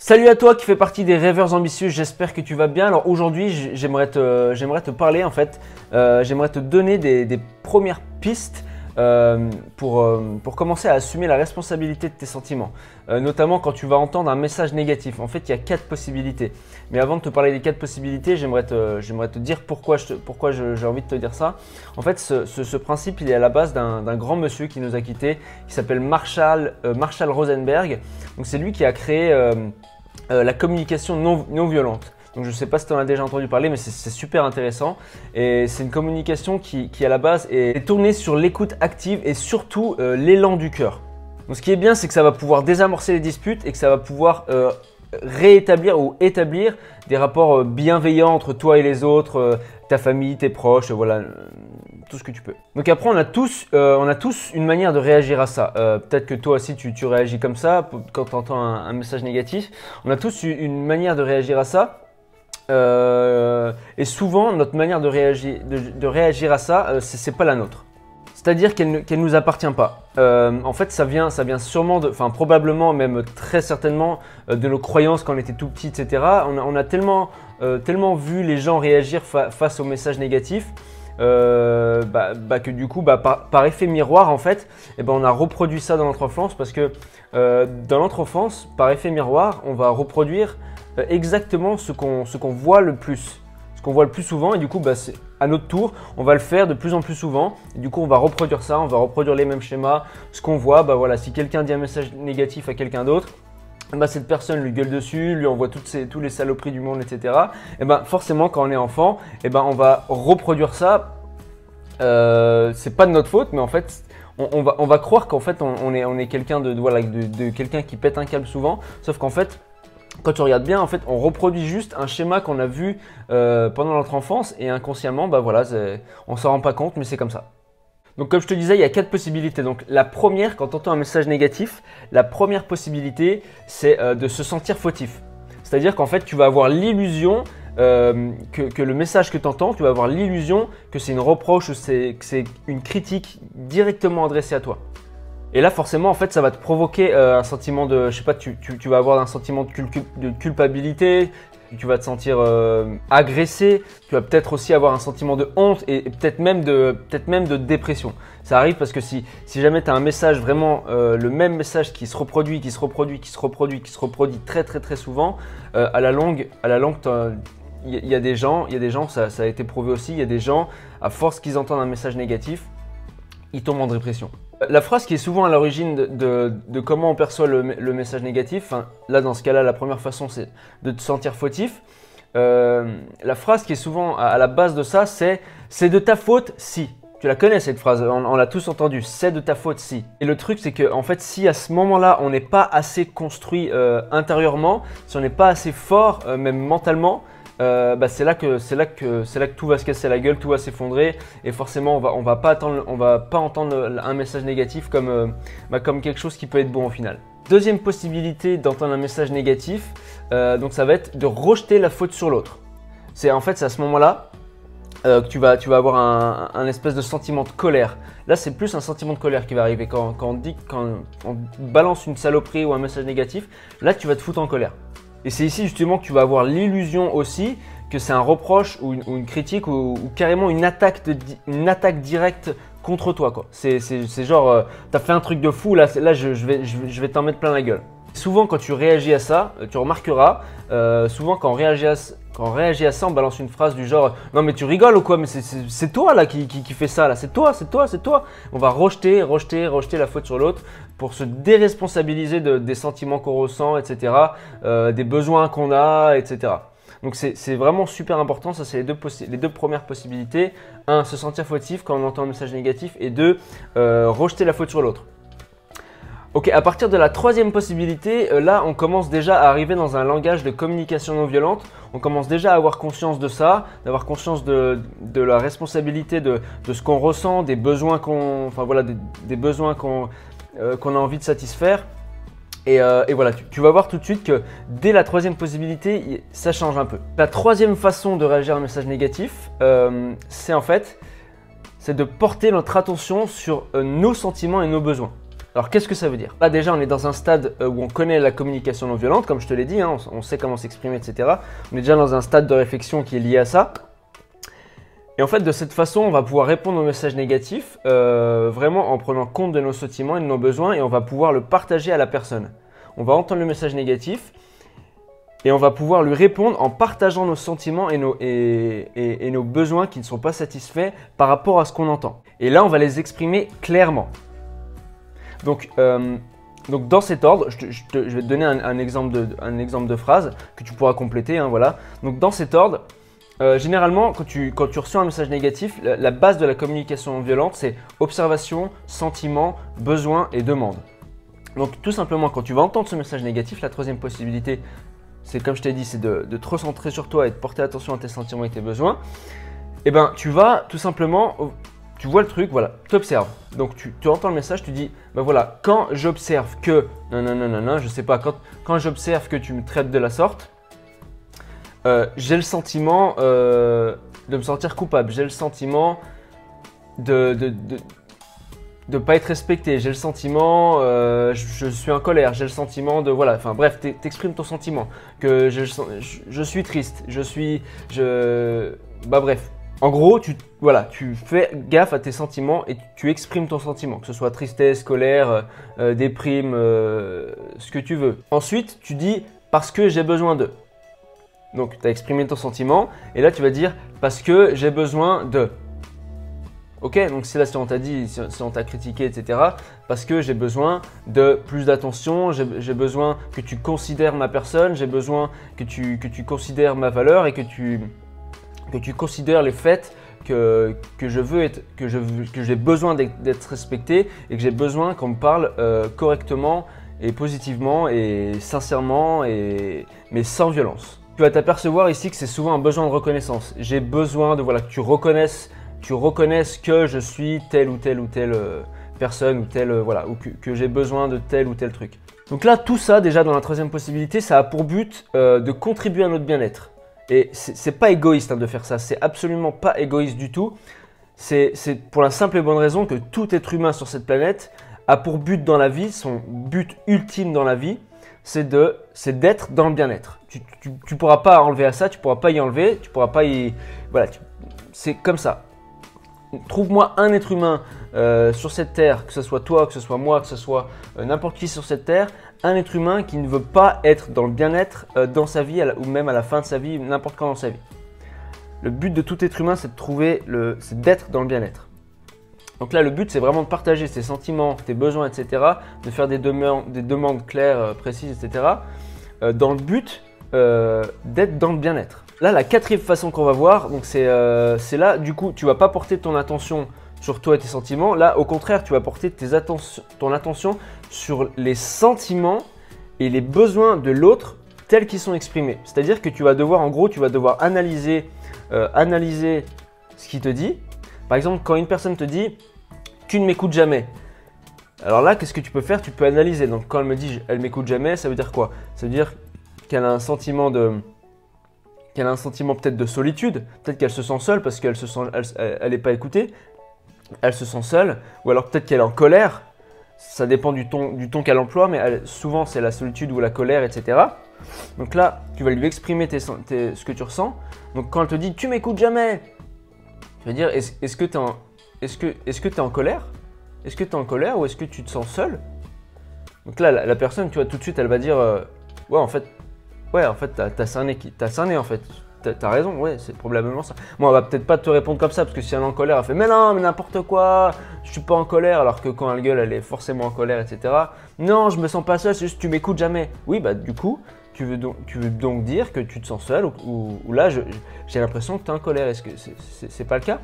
Salut à toi qui fais partie des rêveurs ambitieux, j'espère que tu vas bien. Alors aujourd'hui j'aimerais te, parler en fait, euh, j'aimerais te donner des premières pistes euh, pour, euh, pour commencer à assumer la responsabilité de tes sentiments, euh, notamment quand tu vas entendre un message négatif. En fait, il y a quatre possibilités. Mais avant de te parler des quatre possibilités, j'aimerais te, te dire pourquoi, j'ai envie de te dire ça. En fait, ce, principe, il est à la base d'un grand monsieur qui nous a quittés, qui s'appelle Marshall, Marshall Rosenberg. Donc c'est lui qui a créé la communication non violente. Donc je ne sais pas si tu en as déjà entendu parler, mais c'est super intéressant. Et c'est une communication qui, à la base est tournée sur l'écoute active et surtout euh, l'élan du cœur. Donc ce qui est bien, c'est que ça va pouvoir désamorcer les disputes et que ça va pouvoir euh, réétablir ou établir des rapports euh, bienveillants entre toi et les autres, ta famille, tes proches, voilà, tout ce que tu peux. Donc après, on a tous, on a tous une manière de réagir à ça. Peut-être que toi aussi, tu, réagis comme ça quand tu entends un, message négatif. On a tous une manière de réagir à ça. Euh, et souvent, notre manière de réagir, de, réagir à ça, euh, c'est pas la nôtre. C'est-à-dire qu'elle ne nous appartient pas. Euh, en fait, ça vient, ça vient sûrement, enfin probablement, même très certainement, de nos croyances quand on était tout petit, etc. On a, tellement, tellement vu les gens réagir face aux messages négatifs bah, bah, que du coup, bah, par, effet miroir, en fait, eh ben, on a reproduit ça dans notre enfance parce que dans notre enfance, par effet miroir, on va reproduire euh, exactement ce qu'on voit le plus, ce qu'on voit le plus souvent et du coup bah, à notre tour on va le faire de plus en plus souvent du coup on va reproduire ça, on va reproduire les mêmes schémas, ce qu'on voit, bah voilà, si quelqu'un dit un message négatif à quelqu'un d'autre, bah, cette personne lui gueule dessus, lui envoie toutes ces, tous les saloperies du monde, etc. Et ben forcément quand on est enfant, et ben on va reproduire ça. Euh, c'est pas de notre faute, mais en fait on, va, on va, croire qu'en fait on, est, on est quelqu'un de, voilà, de quelqu'un qui pète un câble souvent, sauf qu'en fait quand tu regardes bien, en fait, on reproduit juste un schéma qu'on a vu euh, pendant notre enfance et inconsciemment, bah voilà, on s'en rend pas compte, mais c'est comme ça. Donc comme je te disais, il y a quatre possibilités. Donc la première, quand tu entends un message négatif, la première possibilité, c'est euh, de se sentir fautif. C'est-à-dire qu'en fait, tu vas avoir l'illusion euh, que, que, le message que tu entends, tu vas avoir l'illusion que c'est une reproche ou que c'est une critique directement adressée à toi. Et là, forcément, en fait, ça va te provoquer euh, un sentiment de, je sais pas, tu, tu, vas avoir un sentiment de, culpabilité, tu vas te sentir euh, agressé, tu vas peut-être aussi avoir un sentiment de honte et, peut-être même de, peut-être même de dépression. Ça arrive parce que si, si jamais tu as un message vraiment, euh, le même message qui se reproduit, qui se reproduit, qui se reproduit, qui se reproduit très très très souvent, à la longue, à la longue, il y, a des gens, il y a des gens, ça, ça a été prouvé aussi, il y a des gens, à force qu'ils entendent un message négatif, ils tombent en dépression. La phrase qui est souvent à l'origine de, comment on perçoit le, message négatif, là dans ce cas-là, la première façon c'est de te sentir fautif. Euh, la phrase qui est souvent à, la base de ça, c'est c'est de ta faute si. Tu la connais cette phrase, on, l'a tous entendu, c'est de ta faute si. Et le truc c'est que en fait si à ce moment-là on n'est pas assez construit euh, intérieurement, si on n'est pas assez fort euh, même mentalement, euh, bah, c'est là que c'est là que c'est là que tout va se casser la gueule, tout va s'effondrer et forcément on va on va pas attendre on va pas entendre un message négatif comme euh, bah, comme quelque chose qui peut être bon au final. Deuxième possibilité d'entendre un message négatif, euh, donc ça va être de rejeter la faute sur l'autre. C'est en fait c'est à ce moment-là que tu vas, tu vas avoir un, un, espèce de sentiment de colère. Là, c'est plus un sentiment de colère qui va arriver quand, quand, on dit, quand on balance une saloperie ou un message négatif. Là, tu vas te foutre en colère. Et c'est ici justement que tu vas avoir l'illusion aussi que c'est un reproche ou une, critique ou, carrément une attaque, directe contre toi. C'est genre, euh, t'as fait un truc de fou, là, là je, vais, je, vais t'en mettre plein la gueule. Souvent quand tu réagis à ça, euh, tu remarqueras, euh, souvent quand on réagit à, quand on réagit à ça, on balance une phrase du genre Non, mais tu rigoles ou quoi Mais c'est toi là qui, qui, fait ça là, c'est toi, c'est toi, c'est toi. On va rejeter, rejeter, rejeter la faute sur l'autre pour se déresponsabiliser de, des sentiments qu'on ressent, etc., euh, des besoins qu'on a, etc. Donc c'est vraiment super important, ça c'est les deux, les deux premières possibilités. Un, se sentir fautif quand on entend un message négatif et deux, euh, rejeter la faute sur l'autre. Ok, à partir de la troisième possibilité, euh, là on commence déjà à arriver dans un langage de communication non violente. On commence déjà à avoir conscience de ça, d'avoir conscience de, la responsabilité de, ce qu'on ressent, des besoins qu'on, enfin voilà, des, besoins euh, a envie de satisfaire. Et, euh, voilà, tu, vas voir tout de suite que dès la troisième possibilité, ça change un peu. La troisième façon de réagir à un message négatif, c'est en fait, c'est de porter notre attention sur nos sentiments et nos besoins. Alors qu'est-ce que ça veut dire? Là déjà on est dans un stade euh, où on connaît la communication non violente, comme je te l'ai dit, hein, on, sait comment s'exprimer, etc. On est déjà dans un stade de réflexion qui est lié à ça. Et en fait de cette façon on va pouvoir répondre aux messages négatifs euh, vraiment en prenant compte de nos sentiments et de nos besoins et on va pouvoir le partager à la personne. On va entendre le message négatif et on va pouvoir lui répondre en partageant nos sentiments et nos, et nos besoins qui ne sont pas satisfaits par rapport à ce qu'on entend. Et là on va les exprimer clairement. Donc, euh, donc dans cet ordre, je, vais te donner un, exemple de, phrase que tu pourras compléter. Hein, voilà. Donc dans cet ordre, euh, généralement, quand tu, quand reçois un message négatif, la, base de la communication violente, c'est observation, sentiment, besoin et demande. Donc tout simplement, quand tu vas entendre ce message négatif, la troisième possibilité, c'est comme je t'ai dit, c'est de, de, te recentrer sur toi et de porter attention à tes sentiments et tes besoins. Et eh ben, tu vas tout simplement tu vois le truc, voilà, tu observes. Donc tu, entends le message, tu dis, ben voilà, quand j'observe que, non, non, non, non, non, je sais pas, quand, quand j'observe que tu me traites de la sorte, euh, j'ai le sentiment euh, de me sentir coupable, j'ai le sentiment de ne de, de, pas être respecté, j'ai le sentiment, euh, je, suis en colère, j'ai le sentiment de, voilà, enfin bref, t'exprimes ton sentiment, que je suis triste, je suis, je, bah bref, en gros, tu, voilà, tu fais gaffe à tes sentiments et tu exprimes ton sentiment, que ce soit tristesse, colère, euh, euh, déprime, euh, ce que tu veux. Ensuite, tu dis parce que j'ai besoin de. Donc, tu as exprimé ton sentiment et là, tu vas dire parce que j'ai besoin de. Ok, donc si là, si on t'a dit, si on t'a critiqué, etc., parce que j'ai besoin de plus d'attention, j'ai besoin que tu considères ma personne, j'ai besoin que tu, que tu considères ma valeur et que tu que tu considères les faits que, que je veux être, que je que j'ai besoin d'être respecté et que j'ai besoin qu'on me parle euh, correctement et positivement et sincèrement et mais sans violence. Tu vas t'apercevoir ici que c'est souvent un besoin de reconnaissance. J'ai besoin de voilà que tu reconnaisses, tu que je suis telle ou telle ou telle euh, personne ou telle euh, voilà ou que j'ai besoin de tel ou tel truc. Donc là, tout ça, déjà dans la troisième possibilité, ça a pour but de contribuer à notre bien-être. Et c'est pas égoïste hein, de faire ça, c'est absolument pas égoïste du tout. C'est pour la simple et bonne raison que tout être humain sur cette planète a pour but dans la vie, son but ultime dans la vie, c'est d'être dans le bien-être. Tu, tu, pourras pas enlever à ça, tu pourras pas y enlever, tu pourras pas y. Voilà, c'est comme ça. Trouve-moi un être humain euh, sur cette terre, que ce soit toi, que ce soit moi, que ce soit euh, n'importe qui sur cette terre, un être humain qui ne veut pas être dans le bien-être euh, dans sa vie ou même à la fin de sa vie, n'importe quand dans sa vie. Le but de tout être humain, c'est de trouver le, c'est d'être dans le bien-être. Donc là, le but, c'est vraiment de partager ses sentiments, tes besoins, etc., de faire des demandes, des demandes claires, euh, précises, etc., euh, dans le but d'être dans le bien-être. Là, la quatrième façon qu'on va voir, c'est là, du coup, tu vas pas porter ton attention sur toi et tes sentiments. Là, au contraire, tu vas porter ton attention sur les sentiments et les besoins de l'autre tels qu'ils sont exprimés. C'est-à-dire que tu vas devoir, en gros, tu vas devoir analyser, euh, analyser ce qu'il te dit. Par exemple, quand une personne te dit Tu ne m'écoutes jamais. Alors là, qu'est-ce que tu peux faire? Tu peux analyser. Donc, quand elle me dit Elle m'écoute jamais, ça veut dire quoi? Ça veut dire qu'elle a un sentiment de qu'elle a un sentiment peut-être de solitude, peut-être qu'elle se sent seule parce qu'elle se sent, elle pas écoutée, elle se sent seule, ou alors peut-être qu'elle est en colère, ça dépend du ton, du ton qu'elle emploie, mais souvent c'est la solitude ou la colère, etc. Donc là, tu vas lui exprimer ce que tu ressens. Donc quand elle te dit tu m'écoutes jamais, tu vas dire est-ce que tu es, en, colère? Est-ce que tu es en colère ou est-ce que tu te sens seul Donc là, la, personne, tu vois, tout de suite, elle va dire euh, ouais, en fait, ouais, en fait, t'as as cerné en fait. T'as raison, ouais, c'est probablement ça. Moi, on va peut-être pas te répondre comme ça, parce que si elle est en colère, elle fait Mais non, mais n'importe quoi, je suis pas en colère, alors que quand elle gueule, elle est forcément en colère, etc. Non, je me sens pas seul, c'est juste tu m'écoutes jamais. Oui, bah du coup, tu veux donc, dire que tu te sens seul, ou, là, j'ai l'impression que tu es en colère. Est-ce que c'est pas le cas?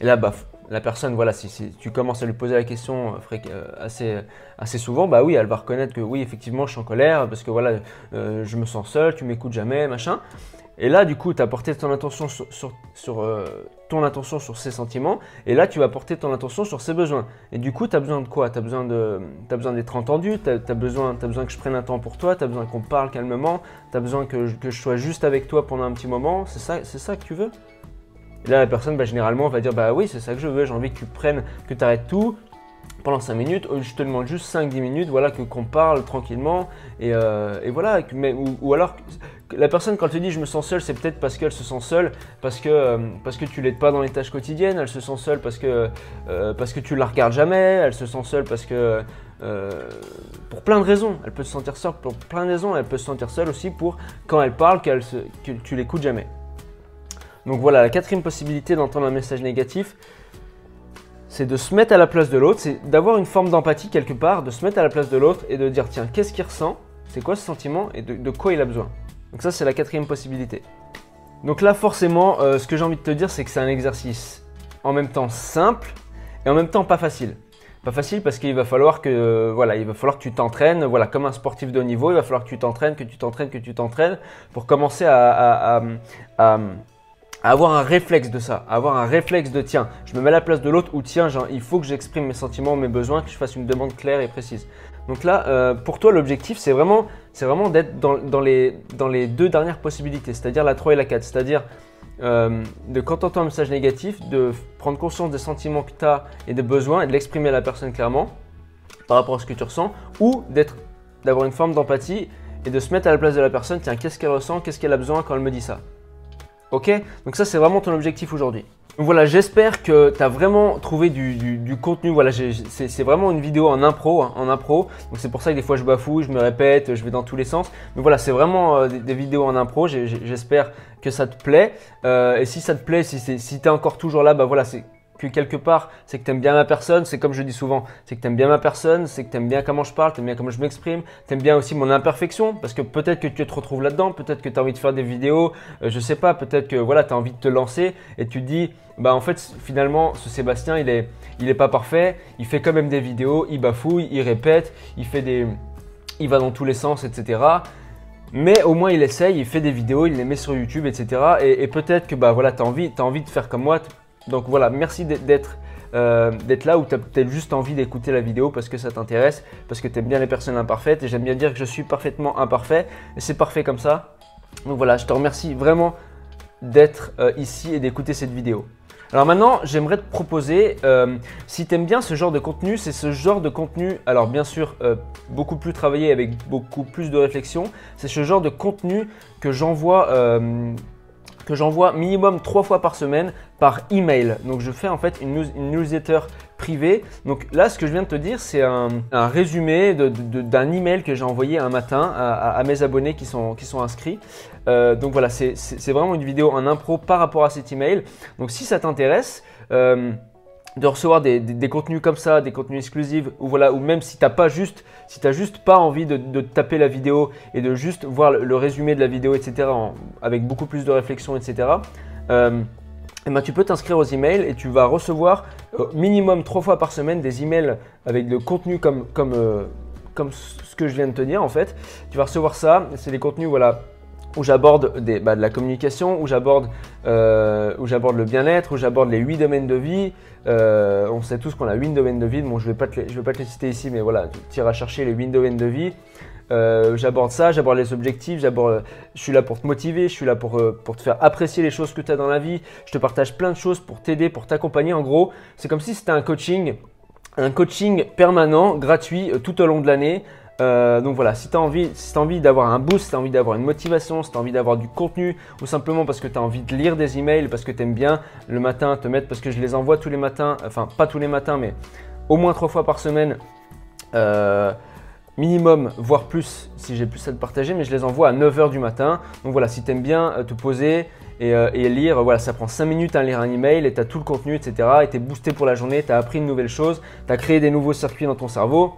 Et là, bah, la personne, voilà, si, tu commences à lui poser la question euh, euh, assez, assez souvent, bah oui, elle va reconnaître que oui, effectivement, je suis en colère parce que voilà, euh, je me sens seul, tu m'écoutes jamais, machin. Et là, du coup, tu as porté ton attention sur, ses sentiments, et là, tu vas porter ton attention sur ses besoins. Et du coup, tu as besoin de quoi? Tu as besoin d'être entendu, tu as, besoin, besoin que je prenne un temps pour toi, tu as besoin qu'on parle calmement, tu as besoin que je, que je, sois juste avec toi pendant un petit moment. C'est ça, ça que tu veux? Là, la personne, bah, généralement, va dire Bah oui, c'est ça que je veux, j'ai envie que tu prennes, que tu arrêtes tout, pendant 5 minutes, euh, je te demande juste 5-10 minutes, voilà, que qu'on parle tranquillement, et, euh, voilà, mais, ou, alors la personne quand elle te dit je me sens seule, c'est peut-être parce qu'elle se sent seule, parce que, euh, parce que tu l'aides pas dans les tâches quotidiennes, elle se sent seule parce que, parce que tu la regardes jamais, elle se sent seule parce que, pour plein de raisons, elle peut se sentir seule pour plein de raisons, elle peut se sentir seule aussi pour quand elle parle, qu'elle que tu l'écoutes jamais. Donc voilà, la quatrième possibilité d'entendre un message négatif, c'est de se mettre à la place de l'autre, c'est d'avoir une forme d'empathie quelque part, de se mettre à la place de l'autre et de dire tiens, qu'est-ce qu'il ressent, c'est quoi ce sentiment et de, quoi il a besoin. Donc ça, c'est la quatrième possibilité. Donc là, forcément, euh, ce que j'ai envie de te dire, c'est que c'est un exercice en même temps simple et en même temps pas facile. Pas facile parce qu'il va falloir que euh, voilà, il va falloir que tu t'entraînes, voilà, comme un sportif de haut niveau, il va falloir que tu t'entraînes, que tu t'entraînes, que tu t'entraînes pour commencer à avoir un réflexe de ça, avoir un réflexe de tiens, je me mets à la place de l'autre ou tiens, il faut que j'exprime mes sentiments, mes besoins, que je fasse une demande claire et précise. Donc là, euh, pour toi, l'objectif, c'est vraiment, vraiment d'être dans, les, dans les deux dernières possibilités, c'est-à-dire la 3 et la 4, c'est-à-dire euh, de quand tu entends un message négatif, de prendre conscience des sentiments que tu as et des besoins et de l'exprimer à la personne clairement par rapport à ce que tu ressens, ou d'être, d'avoir une forme d'empathie et de se mettre à la place de la personne, tiens, qu'est-ce qu'elle ressent, qu'est-ce qu'elle a besoin quand elle me dit ça. Ok? Donc ça, c'est vraiment ton objectif aujourd'hui. Voilà, j'espère que tu as vraiment trouvé du, contenu. Voilà, c'est vraiment une vidéo en impro, hein, en impro. C'est pour ça que des fois je bafouille, je me répète, je vais dans tous les sens. Mais voilà, c'est vraiment euh, des, vidéos en impro. J'espère que ça te plaît. Euh, et si ça te plaît, si, si tu es encore toujours là, bah voilà, c'est quelque part, c'est que tu aimes bien ma personne, c'est comme je dis souvent, c'est que tu aimes bien ma personne, c'est que tu aimes bien comment je parle, tu aimes bien comment je m'exprime, tu aimes bien aussi mon imperfection, parce que peut-être que tu te retrouves là-dedans, peut-être que tu as envie de faire des vidéos, euh, je sais pas, peut-être que voilà, tu as envie de te lancer et tu te dis, bah en fait, finalement, ce Sébastien, il est, il est pas parfait, il fait quand même des vidéos, il bafouille, il répète, il fait des. Il va dans tous les sens, etc. Mais au moins il essaye, il fait des vidéos, il les met sur YouTube, etc. Et, peut-être que bah voilà, tu as envie, as envie de faire comme moi, donc voilà, merci euh, d'être là ou tu as peut-être juste envie d'écouter la vidéo parce que ça t'intéresse, parce que tu aimes bien les personnes imparfaites et j'aime bien dire que je suis parfaitement imparfait et c'est parfait comme ça. Donc voilà, je te remercie vraiment d'être euh, ici et d'écouter cette vidéo. Alors maintenant, j'aimerais te proposer, euh, si tu aimes bien ce genre de contenu, c'est ce genre de contenu, alors bien sûr, beaucoup plus travaillé avec beaucoup plus de réflexion, c'est ce genre de contenu que j'envoie que j'envoie minimum trois fois par semaine par email. Donc je fais en fait une, newsletter privée. Donc là, ce que je viens de te dire, c'est un, résumé d'un email que j'ai envoyé un matin à, mes abonnés qui sont, qui sont inscrits. Euh, donc voilà, c'est vraiment une vidéo en impro par rapport à cet email. Donc si ça t'intéresse, euh, de recevoir des, contenus comme ça, des contenus exclusifs, ou voilà, ou même si t'as pas juste, si t'as juste pas envie de, taper la vidéo et de juste voir le, résumé de la vidéo, etc., avec beaucoup plus de réflexion, etc. Euh, eh ben, tu peux t'inscrire aux emails et tu vas recevoir euh, minimum trois fois par semaine des emails avec le contenu comme, comme, euh, comme ce que je viens de te dire en fait. Tu vas recevoir ça, c'est des contenus voilà, où j'aborde bah, de la communication, où j'aborde euh, le bien-être, où j'aborde les 8 domaines de vie. Euh, on sait tous qu'on a 8 domaines de vie. Bon, je ne vais, pas te les, vais pas te les citer ici, mais voilà, tu iras chercher les 8 domaines de vie. Euh, j'aborde ça, j'aborde les objectifs, j'aborde, je suis là pour te motiver, je suis là pour, pour te faire apprécier les choses que tu as dans la vie. Je te partage plein de choses pour t'aider, pour t'accompagner. En gros, c'est comme si c'était un coaching, un coaching permanent, gratuit tout au long de l'année. Euh, donc voilà, si tu as envie, si envie d'avoir un boost, si tu as envie d'avoir une motivation, si tu as envie d'avoir du contenu, ou simplement parce que tu as envie de lire des emails, parce que tu aimes bien le matin te mettre, parce que je les envoie tous les matins, enfin pas tous les matins, mais au moins trois fois par semaine, euh, minimum, voire plus si j'ai plus à te partager, mais je les envoie à 9h du matin. Donc voilà, si tu aimes bien euh, te poser et, lire, voilà, ça prend 5 minutes à lire un email et tu as tout le contenu, etc. Et tu es boosté pour la journée, tu as appris une nouvelle chose, tu as créé des nouveaux circuits dans ton cerveau.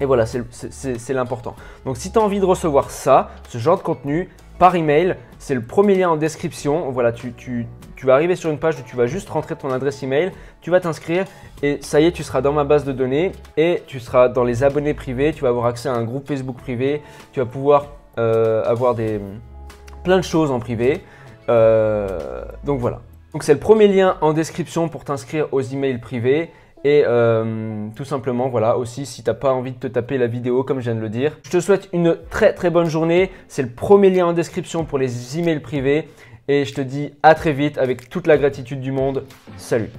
Et voilà, c'est l'important. Donc si tu as envie de recevoir ça, ce genre de contenu, par email, c'est le premier lien en description. Voilà, tu, vas arriver sur une page où tu vas juste rentrer ton adresse email, tu vas t'inscrire et ça y est, tu seras dans ma base de données et tu seras dans les abonnés privés. Tu vas avoir accès à un groupe Facebook privé. Tu vas pouvoir euh, avoir des, plein de choses en privé. Euh, donc voilà. Donc c'est le premier lien en description pour t'inscrire aux emails privés. Et euh, tout simplement, voilà, aussi si tu n'as pas envie de te taper la vidéo comme je viens de le dire. Je te souhaite une très très bonne journée. C'est le premier lien en description pour les emails privés. Et je te dis à très vite avec toute la gratitude du monde. Salut